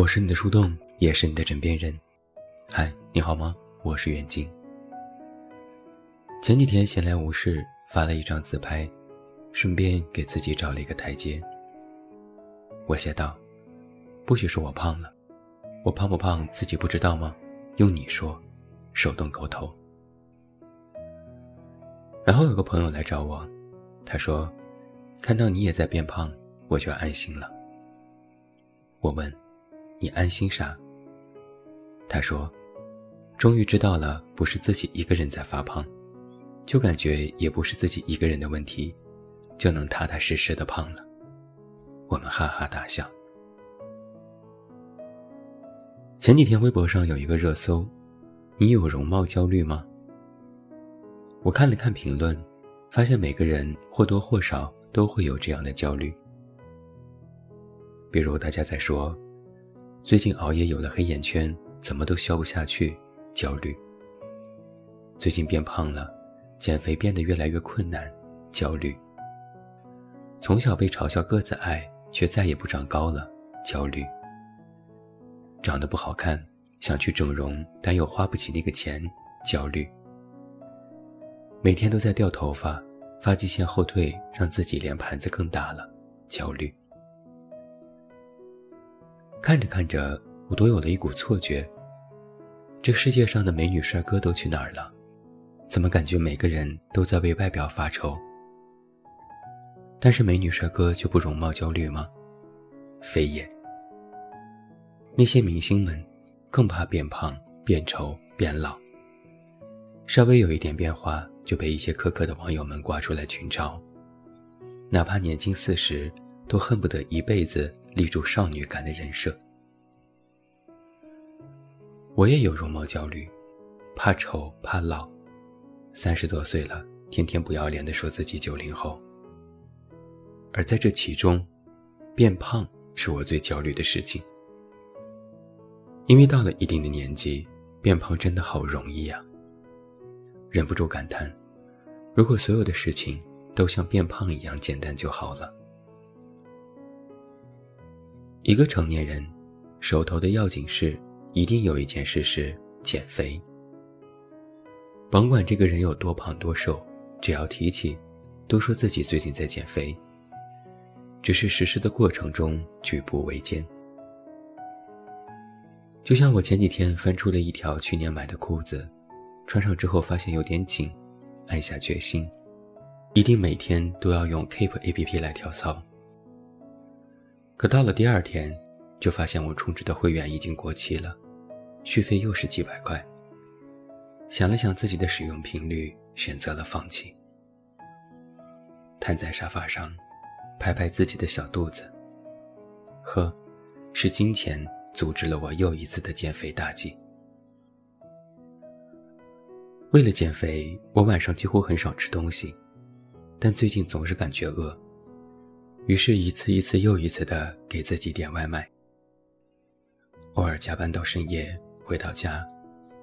我是你的树洞，也是你的枕边人。嗨，你好吗？我是袁静。前几天闲来无事，发了一张自拍，顺便给自己找了一个台阶。我写道：“不许说我胖了，我胖不胖自己不知道吗？用你说，手动勾头。”然后有个朋友来找我，他说：“看到你也在变胖，我就安心了。”我问。你安心啥？他说：“终于知道了，不是自己一个人在发胖，就感觉也不是自己一个人的问题，就能踏踏实实的胖了。”我们哈哈大笑。前几天微博上有一个热搜：“你有容貌焦虑吗？”我看了看评论，发现每个人或多或少都会有这样的焦虑，比如大家在说。最近熬夜有了黑眼圈，怎么都消不下去，焦虑。最近变胖了，减肥变得越来越困难，焦虑。从小被嘲笑个子矮，却再也不长高了，焦虑。长得不好看，想去整容，但又花不起那个钱，焦虑。每天都在掉头发，发际线后退，让自己脸盘子更大了，焦虑。看着看着，我都有了一股错觉。这世界上的美女帅哥都去哪儿了？怎么感觉每个人都在为外表发愁？但是美女帅哥就不容貌焦虑吗？非也。那些明星们，更怕变胖、变丑、变老。稍微有一点变化，就被一些苛刻的网友们挂出来群嘲。哪怕年近四十，都恨不得一辈子。立住少女感的人设，我也有容貌焦虑，怕丑怕老，三十多岁了，天天不要脸的说自己九零后。而在这其中，变胖是我最焦虑的事情，因为到了一定的年纪，变胖真的好容易呀。忍不住感叹，如果所有的事情都像变胖一样简单就好了。一个成年人，手头的要紧事，一定有一件事是减肥。甭管这个人有多胖多瘦，只要提起，都说自己最近在减肥。只是实施的过程中举步维艰。就像我前几天翻出了一条去年买的裤子，穿上之后发现有点紧，暗下决心，一定每天都要用 Keep A P P 来跳操。可到了第二天，就发现我充值的会员已经过期了，续费又是几百块。想了想自己的使用频率，选择了放弃。瘫在沙发上，拍拍自己的小肚子。呵，是金钱阻止了我又一次的减肥大计。为了减肥，我晚上几乎很少吃东西，但最近总是感觉饿。于是，一次一次又一次的给自己点外卖。偶尔加班到深夜，回到家，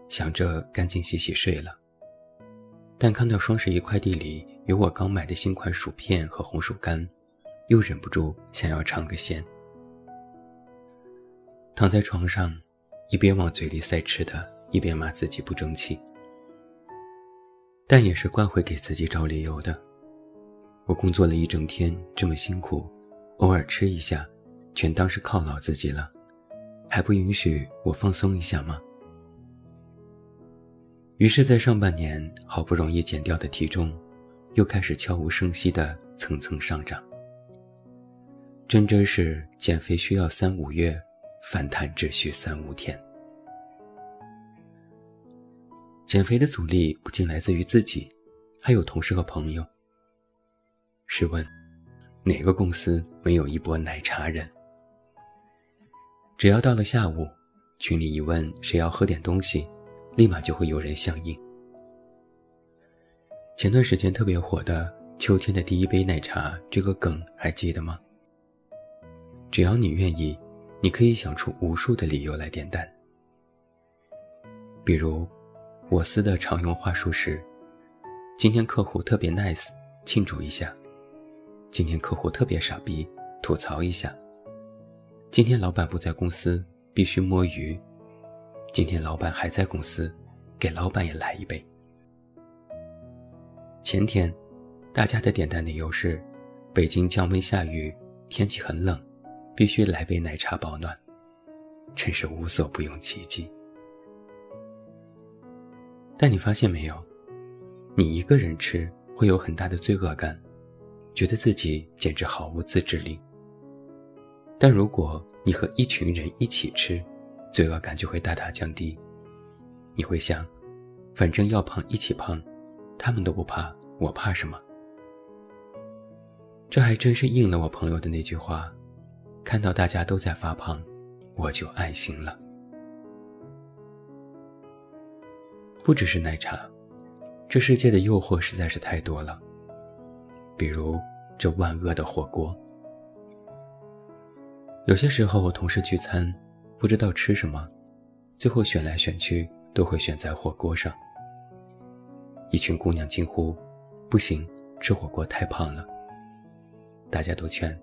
想着赶紧洗洗睡了。但看到双十一快递里有我刚买的新款薯片和红薯干，又忍不住想要尝个鲜。躺在床上，一边往嘴里塞吃的，一边骂自己不争气。但也是惯会给自己找理由的。我工作了一整天，这么辛苦，偶尔吃一下，全当是犒劳自己了，还不允许我放松一下吗？于是，在上半年好不容易减掉的体重，又开始悄无声息的蹭蹭上涨。真真是减肥需要三五月，反弹只需三五天。减肥的阻力不仅来自于自己，还有同事和朋友。试问，哪个公司没有一波奶茶人？只要到了下午，群里一问谁要喝点东西，立马就会有人响应。前段时间特别火的“秋天的第一杯奶茶”这个梗还记得吗？只要你愿意，你可以想出无数的理由来点单。比如，我司的常用话术是：“今天客户特别 nice，庆祝一下。”今天客户特别傻逼，吐槽一下。今天老板不在公司，必须摸鱼。今天老板还在公司，给老板也来一杯。前天，大家的点单理由是：北京降温下雨，天气很冷，必须来杯奶茶保暖。真是无所不用其极。但你发现没有，你一个人吃会有很大的罪恶感，觉得自己简直毫无自制力。但如果你和一群人一起吃，罪恶感就会大大降低。你会想，反正要胖一起胖，他们都不怕，我怕什么？这还真是应了我朋友的那句话：看到大家都在发胖，我就安心了。不只是奶茶，这世界的诱惑实在是太多了。比如这万恶的火锅。有些时候，同事聚餐，不知道吃什么，最后选来选去都会选在火锅上。一群姑娘惊呼：“不行，吃火锅太胖了。”大家都劝：“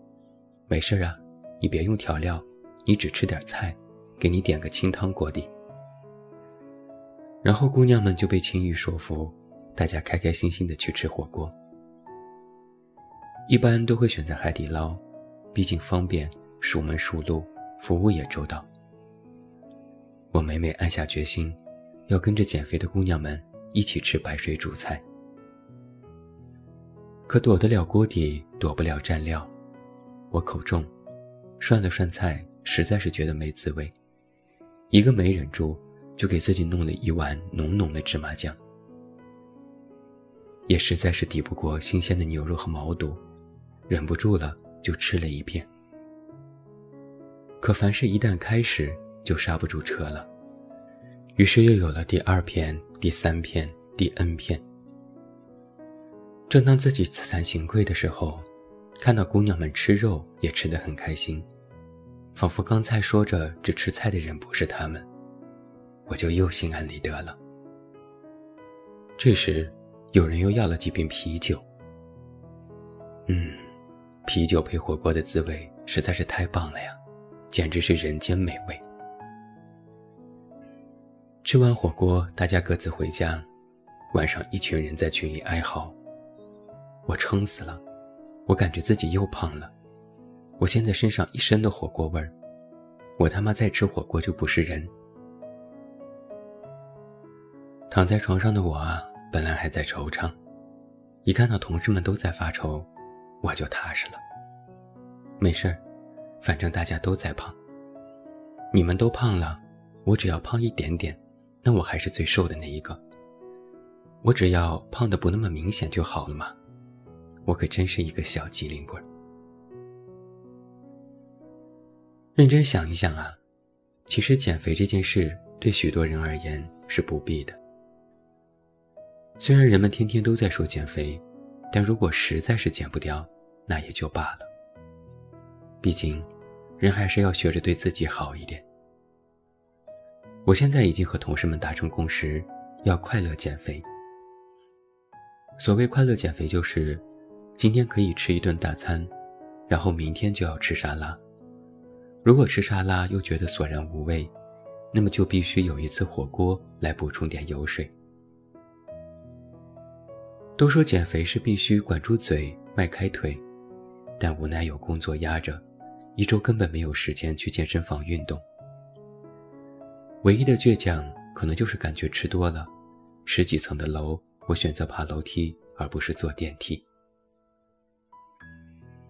没事啊，你别用调料，你只吃点菜，给你点个清汤锅底。”然后姑娘们就被轻易说服，大家开开心心的去吃火锅。一般都会选择海底捞，毕竟方便。熟门熟路，服务也周到。我每每暗下决心，要跟着减肥的姑娘们一起吃白水煮菜。可躲得了锅底，躲不了蘸料。我口重，涮了涮菜，实在是觉得没滋味。一个没忍住，就给自己弄了一碗浓浓的芝麻酱。也实在是抵不过新鲜的牛肉和毛肚，忍不住了，就吃了一片。可凡事一旦开始，就刹不住车了。于是又有了第二片、第三片、第 N 片。正当自己自惭形秽的时候，看到姑娘们吃肉也吃得很开心，仿佛刚才说着只吃菜的人不是他们，我就又心安理得了。这时，有人又要了几瓶啤酒。嗯，啤酒配火锅的滋味实在是太棒了呀！简直是人间美味。吃完火锅，大家各自回家。晚上，一群人在群里哀嚎：“我撑死了，我感觉自己又胖了。我现在身上一身的火锅味儿，我他妈再吃火锅就不是人。”躺在床上的我啊，本来还在惆怅，一看到同事们都在发愁，我就踏实了。没事儿。反正大家都在胖，你们都胖了，我只要胖一点点，那我还是最瘦的那一个。我只要胖的不那么明显就好了嘛。我可真是一个小机灵鬼。认真想一想啊，其实减肥这件事对许多人而言是不必的。虽然人们天天都在说减肥，但如果实在是减不掉，那也就罢了。毕竟。人还是要学着对自己好一点。我现在已经和同事们达成共识，要快乐减肥。所谓快乐减肥，就是今天可以吃一顿大餐，然后明天就要吃沙拉。如果吃沙拉又觉得索然无味，那么就必须有一次火锅来补充点油水。都说减肥是必须管住嘴、迈开腿，但无奈有工作压着。一周根本没有时间去健身房运动，唯一的倔强可能就是感觉吃多了，十几层的楼，我选择爬楼梯而不是坐电梯。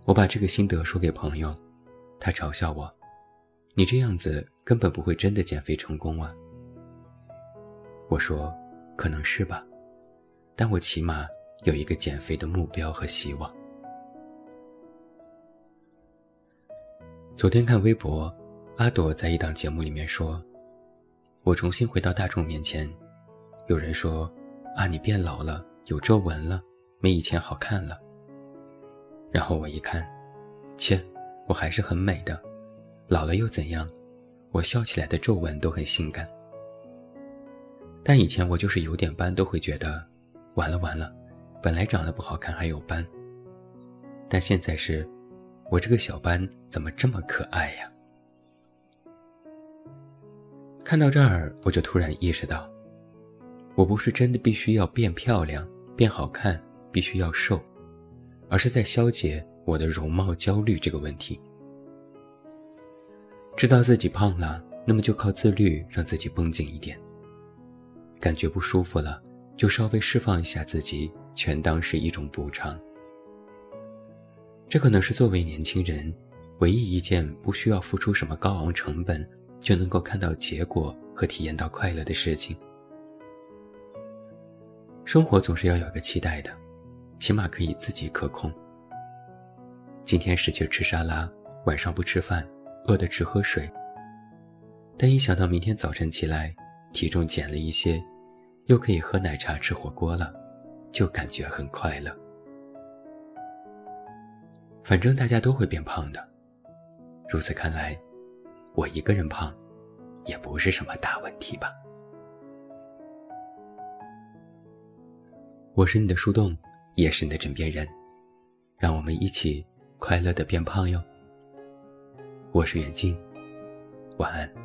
我把这个心得说给朋友，他嘲笑我：“你这样子根本不会真的减肥成功啊。”我说：“可能是吧，但我起码有一个减肥的目标和希望。”昨天看微博，阿朵在一档节目里面说：“我重新回到大众面前，有人说，啊，你变老了，有皱纹了，没以前好看了。”然后我一看，切，我还是很美的，老了又怎样？我笑起来的皱纹都很性感。但以前我就是有点斑都会觉得，完了完了，本来长得不好看还有斑。但现在是。我这个小斑怎么这么可爱呀？看到这儿，我就突然意识到，我不是真的必须要变漂亮、变好看，必须要瘦，而是在消解我的容貌焦虑这个问题。知道自己胖了，那么就靠自律让自己绷紧一点。感觉不舒服了，就稍微释放一下自己，全当是一种补偿。这可能是作为年轻人，唯一一件不需要付出什么高昂成本。就能够看到结果和体验到快乐的事情。生活总是要有个期待的，起码可以自己可控。今天使劲吃沙拉，晚上不吃饭，饿得只喝水。但一想到明天早晨起来体重减了一些，又可以喝奶茶吃火锅了，就感觉很快乐。反正大家都会变胖的，如此看来。我一个人胖，也不是什么大问题吧。我是你的树洞，也是你的枕边人，让我们一起快乐的变胖哟。我是远近，晚安。